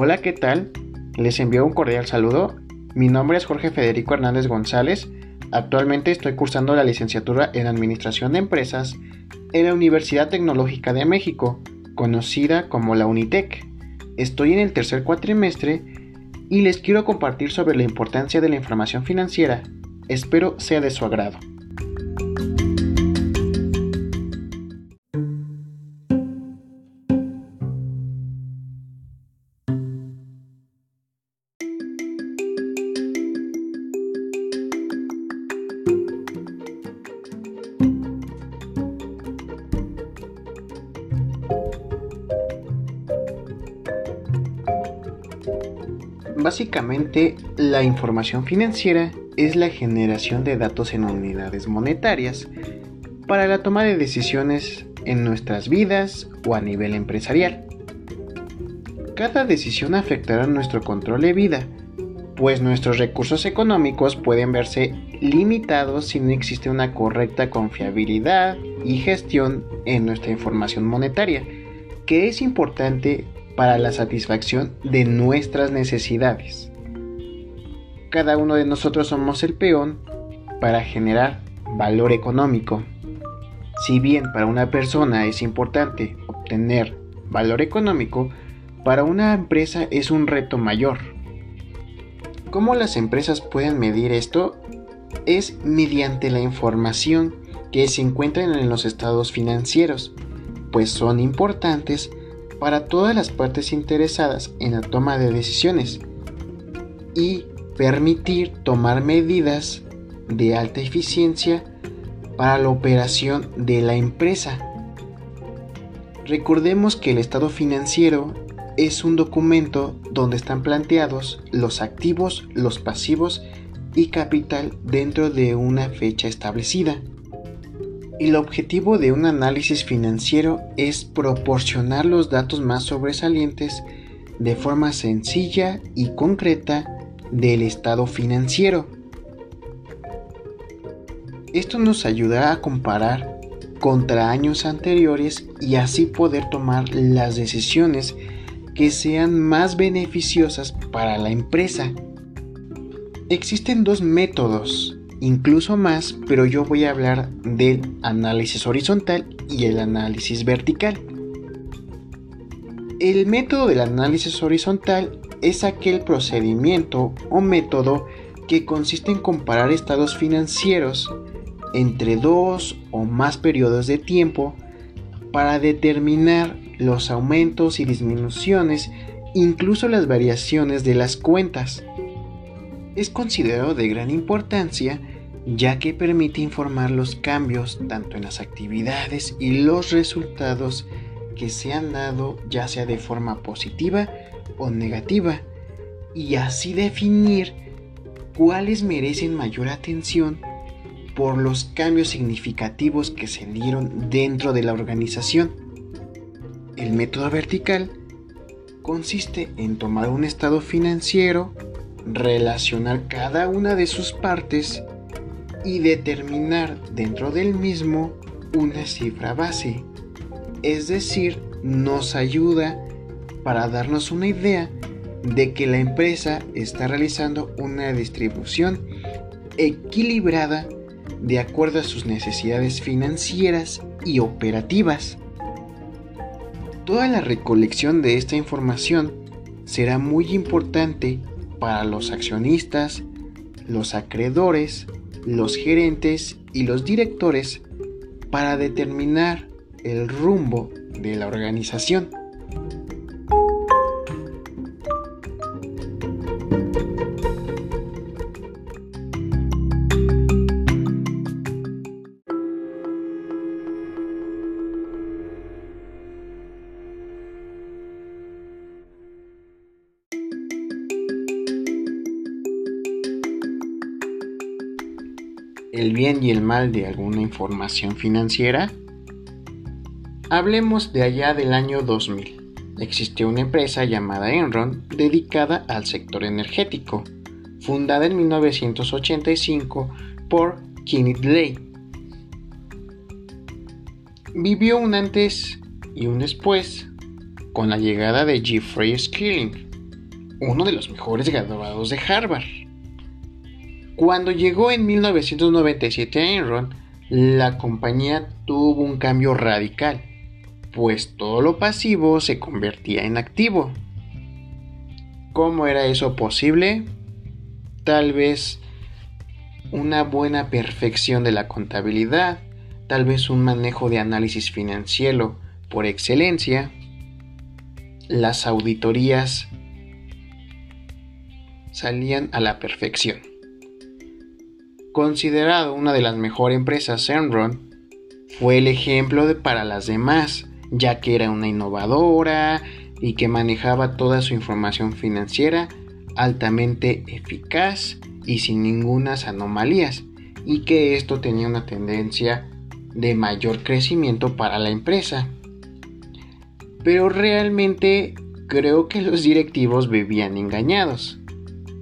Hola, ¿qué tal? Les envío un cordial saludo. Mi nombre es Jorge Federico Hernández González. Actualmente estoy cursando la licenciatura en Administración de Empresas en la Universidad Tecnológica de México, conocida como la Unitec. Estoy en el tercer cuatrimestre y les quiero compartir sobre la importancia de la información financiera. Espero sea de su agrado. Básicamente, la información financiera es la generación de datos en unidades monetarias para la toma de decisiones en nuestras vidas o a nivel empresarial. Cada decisión afectará nuestro control de vida, pues nuestros recursos económicos pueden verse limitados si no existe una correcta confiabilidad y gestión en nuestra información monetaria, que es importante para la satisfacción de nuestras necesidades. Cada uno de nosotros somos el peón para generar valor económico. Si bien para una persona es importante obtener valor económico, para una empresa es un reto mayor. ¿Cómo las empresas pueden medir esto? Es mediante la información que se encuentra en los estados financieros, pues son importantes para todas las partes interesadas en la toma de decisiones y permitir tomar medidas de alta eficiencia para la operación de la empresa. Recordemos que el estado financiero es un documento donde están planteados los activos, los pasivos y capital dentro de una fecha establecida. El objetivo de un análisis financiero es proporcionar los datos más sobresalientes de forma sencilla y concreta del estado financiero. Esto nos ayudará a comparar contra años anteriores y así poder tomar las decisiones que sean más beneficiosas para la empresa. Existen dos métodos incluso más, pero yo voy a hablar del análisis horizontal y el análisis vertical. El método del análisis horizontal es aquel procedimiento o método que consiste en comparar estados financieros entre dos o más periodos de tiempo para determinar los aumentos y disminuciones, incluso las variaciones de las cuentas es considerado de gran importancia ya que permite informar los cambios tanto en las actividades y los resultados que se han dado ya sea de forma positiva o negativa y así definir cuáles merecen mayor atención por los cambios significativos que se dieron dentro de la organización. El método vertical consiste en tomar un estado financiero relacionar cada una de sus partes y determinar dentro del mismo una cifra base. Es decir, nos ayuda para darnos una idea de que la empresa está realizando una distribución equilibrada de acuerdo a sus necesidades financieras y operativas. Toda la recolección de esta información será muy importante para los accionistas, los acreedores, los gerentes y los directores para determinar el rumbo de la organización. El bien y el mal de alguna información financiera? Hablemos de allá del año 2000. Existió una empresa llamada Enron dedicada al sector energético, fundada en 1985 por Kenneth Lay. Vivió un antes y un después con la llegada de Jeffrey Skilling, uno de los mejores graduados de Harvard. Cuando llegó en 1997 a Enron, la compañía tuvo un cambio radical, pues todo lo pasivo se convertía en activo. ¿Cómo era eso posible? Tal vez una buena perfección de la contabilidad, tal vez un manejo de análisis financiero por excelencia, las auditorías salían a la perfección. Considerado una de las mejores empresas Enron, fue el ejemplo para las demás, ya que era una innovadora y que manejaba toda su información financiera altamente eficaz y sin ningunas anomalías, y que esto tenía una tendencia de mayor crecimiento para la empresa. Pero realmente creo que los directivos vivían engañados.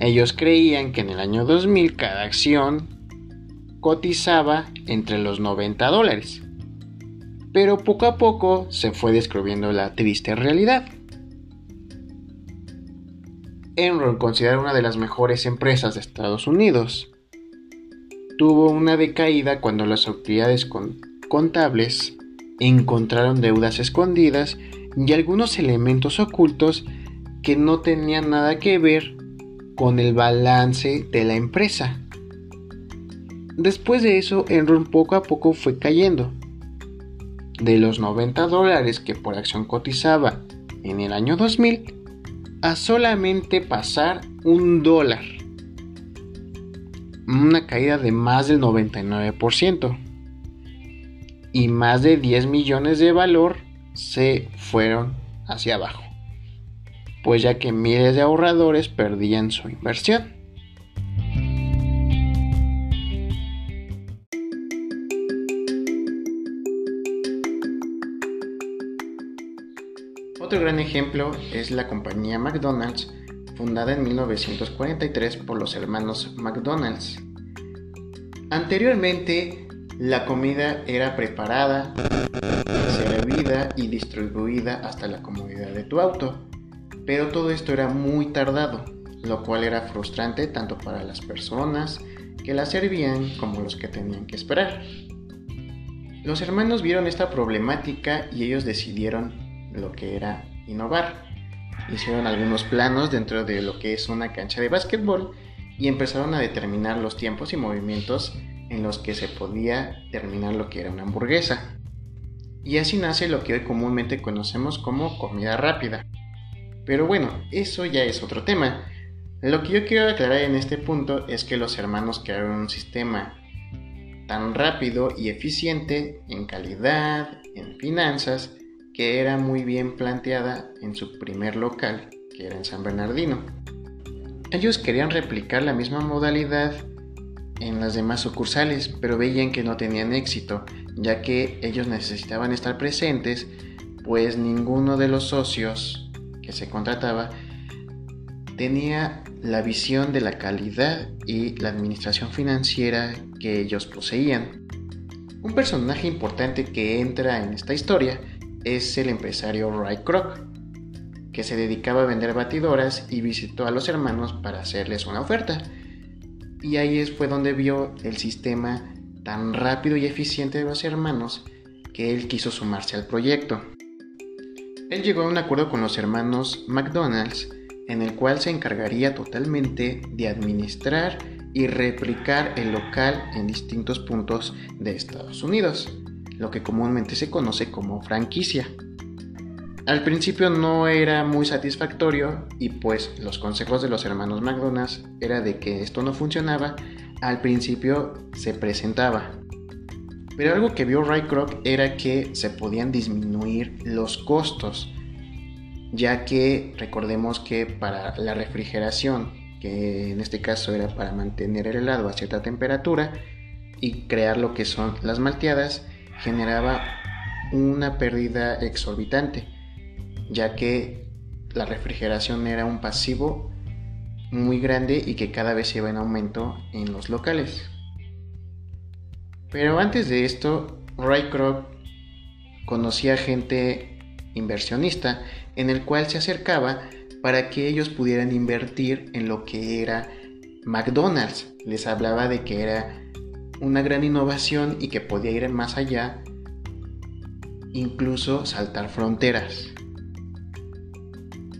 Ellos creían que en el año 2000 cada acción cotizaba entre los 90 dólares. Pero poco a poco se fue descubriendo la triste realidad. Enron, considerada una de las mejores empresas de Estados Unidos, tuvo una decaída cuando las autoridades contables encontraron deudas escondidas y algunos elementos ocultos que no tenían nada que ver con el balance de la empresa. Después de eso, Enron poco a poco fue cayendo. De los 90 dólares que por acción cotizaba en el año 2000 a solamente pasar un dólar. Una caída de más del 99%. Y más de 10 millones de valor se fueron hacia abajo, pues ya que miles de ahorradores perdían su inversión. Otro gran ejemplo es la compañía McDonald's, fundada en 1943 por los hermanos McDonald's. Anteriormente, la comida era preparada, servida y distribuida hasta la comodidad de tu auto, pero todo esto era muy tardado, lo cual era frustrante tanto para las personas que la servían como los que tenían que esperar. Los hermanos vieron esta problemática y ellos decidieron lo que era innovar. Hicieron algunos planos dentro de lo que es una cancha de básquetbol y empezaron a determinar los tiempos y movimientos en los que se podía terminar lo que era una hamburguesa. Y así nace lo que hoy comúnmente conocemos como comida rápida. Pero bueno, eso ya es otro tema. Lo que yo quiero aclarar en este punto es que los hermanos crearon un sistema tan rápido y eficiente en calidad, en finanzas, que era muy bien planteada en su primer local, que era en San Bernardino. Ellos querían replicar la misma modalidad en las demás sucursales, pero veían que no tenían éxito, ya que ellos necesitaban estar presentes, pues ninguno de los socios que se contrataba tenía la visión de la calidad y la administración financiera que ellos poseían. Un personaje importante que entra en esta historia es el empresario Ray Kroc, que se dedicaba a vender batidoras y visitó a los hermanos para hacerles una oferta y ahí fue donde vio el sistema tan rápido y eficiente de los hermanos que él quiso sumarse al proyecto. Él llegó a un acuerdo con los hermanos McDonald's en el cual se encargaría totalmente de administrar y replicar el local en distintos puntos de Estados Unidos, lo que comúnmente se conoce como franquicia. Al principio no era muy satisfactorio y pues los consejos de los hermanos McDonald's era de que esto no funcionaba, al principio se presentaba. Pero algo que vio Ray Kroc era que se podían disminuir los costos, ya que recordemos que para la refrigeración, que en este caso era para mantener el helado a cierta temperatura y crear lo que son las malteadas, generaba una pérdida exorbitante ya que la refrigeración era un pasivo muy grande y que cada vez iba en aumento en los locales. Pero antes de esto, Ray Kroc conocía gente inversionista en el cual se acercaba para que ellos pudieran invertir en lo que era McDonald's. Les hablaba de que era una gran innovación y que podía ir más allá, incluso saltar fronteras.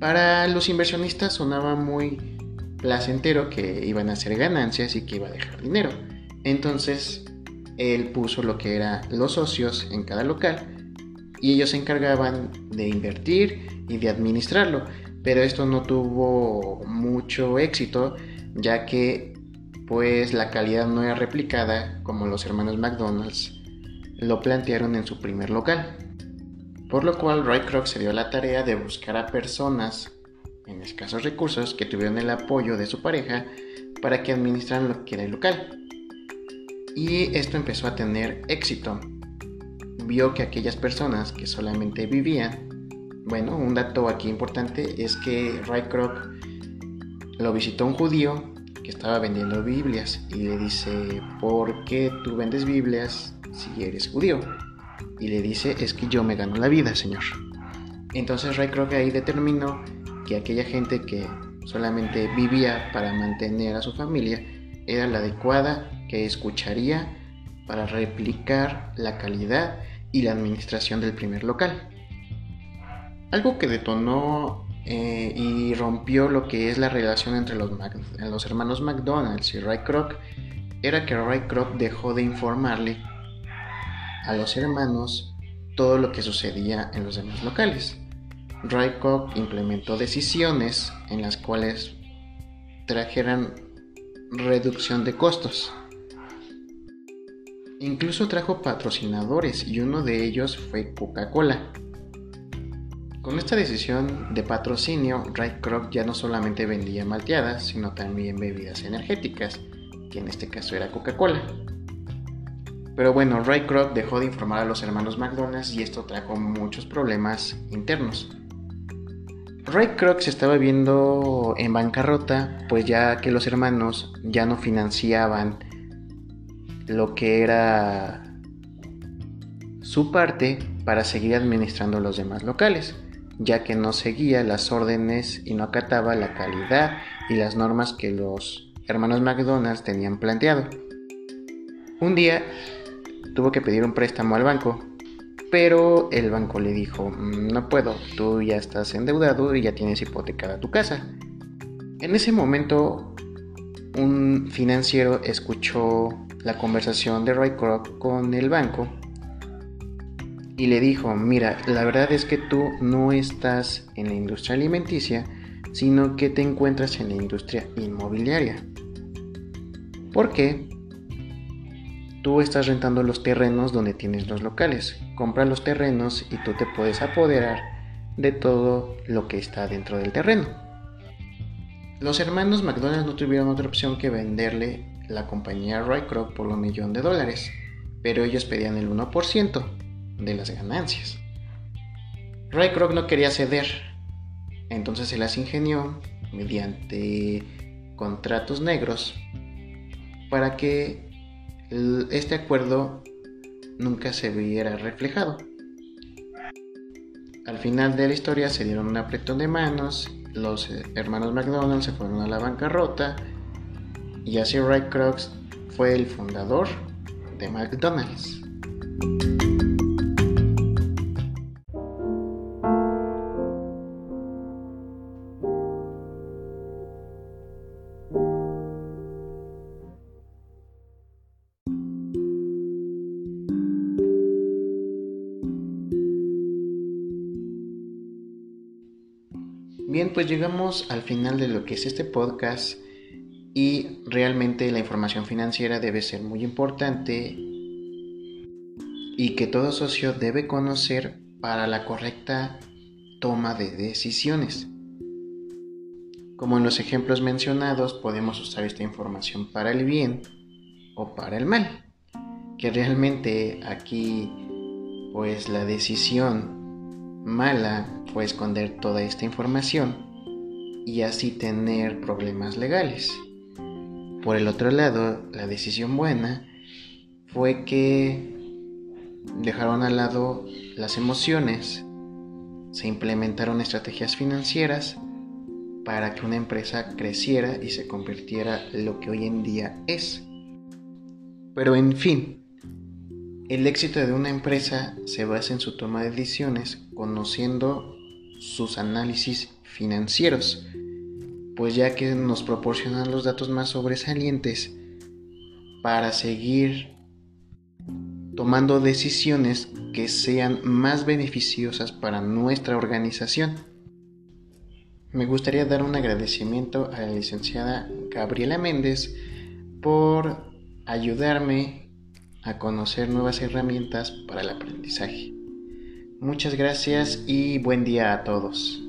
Para los inversionistas sonaba muy placentero que iban a hacer ganancias y que iba a dejar dinero. Entonces, él puso lo que eran los socios en cada local y ellos se encargaban de invertir y de administrarlo. Pero esto no tuvo mucho éxito ya que pues la calidad no era replicada como los hermanos McDonald's lo plantearon en su primer local. Por lo cual Roy Kroc se dio la tarea de buscar a personas en escasos recursos que tuvieran el apoyo de su pareja para que administraran lo que era el local. Y esto empezó a tener éxito. Vio que aquellas personas que solamente vivían, bueno, un dato aquí importante es que Ray Kroc lo visitó un judío que estaba vendiendo Biblias y le dice, ¿por qué tú vendes Biblias si eres judío? Y le dice, es que yo me gano la vida, señor. Entonces Ray Kroc ahí determinó que aquella gente que solamente vivía para mantener a su familia era la adecuada escucharía para replicar la calidad y la administración del primer local. Algo que detonó eh, y rompió lo que es la relación entre los, los hermanos McDonald's y Ray Kroc era que Ray Kroc dejó de informarle a los hermanos todo lo que sucedía en los demás locales. Ray Kroc implementó decisiones en las cuales trajeran reducción de costos. Incluso trajo patrocinadores y uno de ellos fue Coca-Cola. Con esta decisión de patrocinio, Ray Kroc ya no solamente vendía malteadas, sino también bebidas energéticas, que en este caso era Coca-Cola. Pero bueno, Ray Kroc dejó de informar a los hermanos McDonald's y esto trajo muchos problemas internos. Ray Kroc se estaba viendo en bancarrota, pues ya que los hermanos ya no financiaban lo que era su parte para seguir administrando los demás locales, ya que no seguía las órdenes y no acataba la calidad y las normas que los hermanos McDonald's tenían planteado. Un día tuvo que pedir un préstamo al banco pero el banco le dijo, mm, no puedo, tú ya estás endeudado y ya tienes hipotecada tu casa. En ese momento, un financiero escuchó la conversación de Kroc con el banco y le dijo, mira, la verdad es que tú no estás en la industria alimenticia, sino que te encuentras en la industria inmobiliaria. ¿Por qué? Tú estás rentando los terrenos donde tienes los locales. Compra los terrenos y tú te puedes apoderar de todo lo que está dentro del terreno. Los hermanos McDonald's no tuvieron otra opción que venderle la compañía Roycroft por un millón de dólares, pero ellos pedían el 1% de las ganancias. Roycroft no quería ceder, entonces se las ingenió mediante contratos negros para que este acuerdo nunca se viera reflejado. Al final de la historia se dieron un apretón de manos, los hermanos McDonald's se fueron a la bancarrota y así Ray Kroc fue el fundador de McDonald's. Pues llegamos al final de lo que es este podcast y realmente la información financiera debe ser muy importante y que todo socio debe conocer para la correcta toma de decisiones. Como en los ejemplos mencionados, podemos usar esta información para el bien o para el mal. Que realmente aquí, pues la decisión mala fue esconder toda esta información y así tener problemas legales. Por el otro lado, la decisión buena fue que dejaron al lado las emociones, se implementaron estrategias financieras para que una empresa creciera y se convirtiera lo que hoy en día es. Pero en fin, el éxito de una empresa se basa en su toma de decisiones conociendo sus análisis financieros, pues ya que nos proporcionan los datos más sobresalientes para seguir tomando decisiones que sean más beneficiosas para nuestra organización. Me gustaría dar un agradecimiento a la licenciada Gabriela Méndez por ayudarme a conocer nuevas herramientas para el aprendizaje. Muchas gracias y buen día a todos.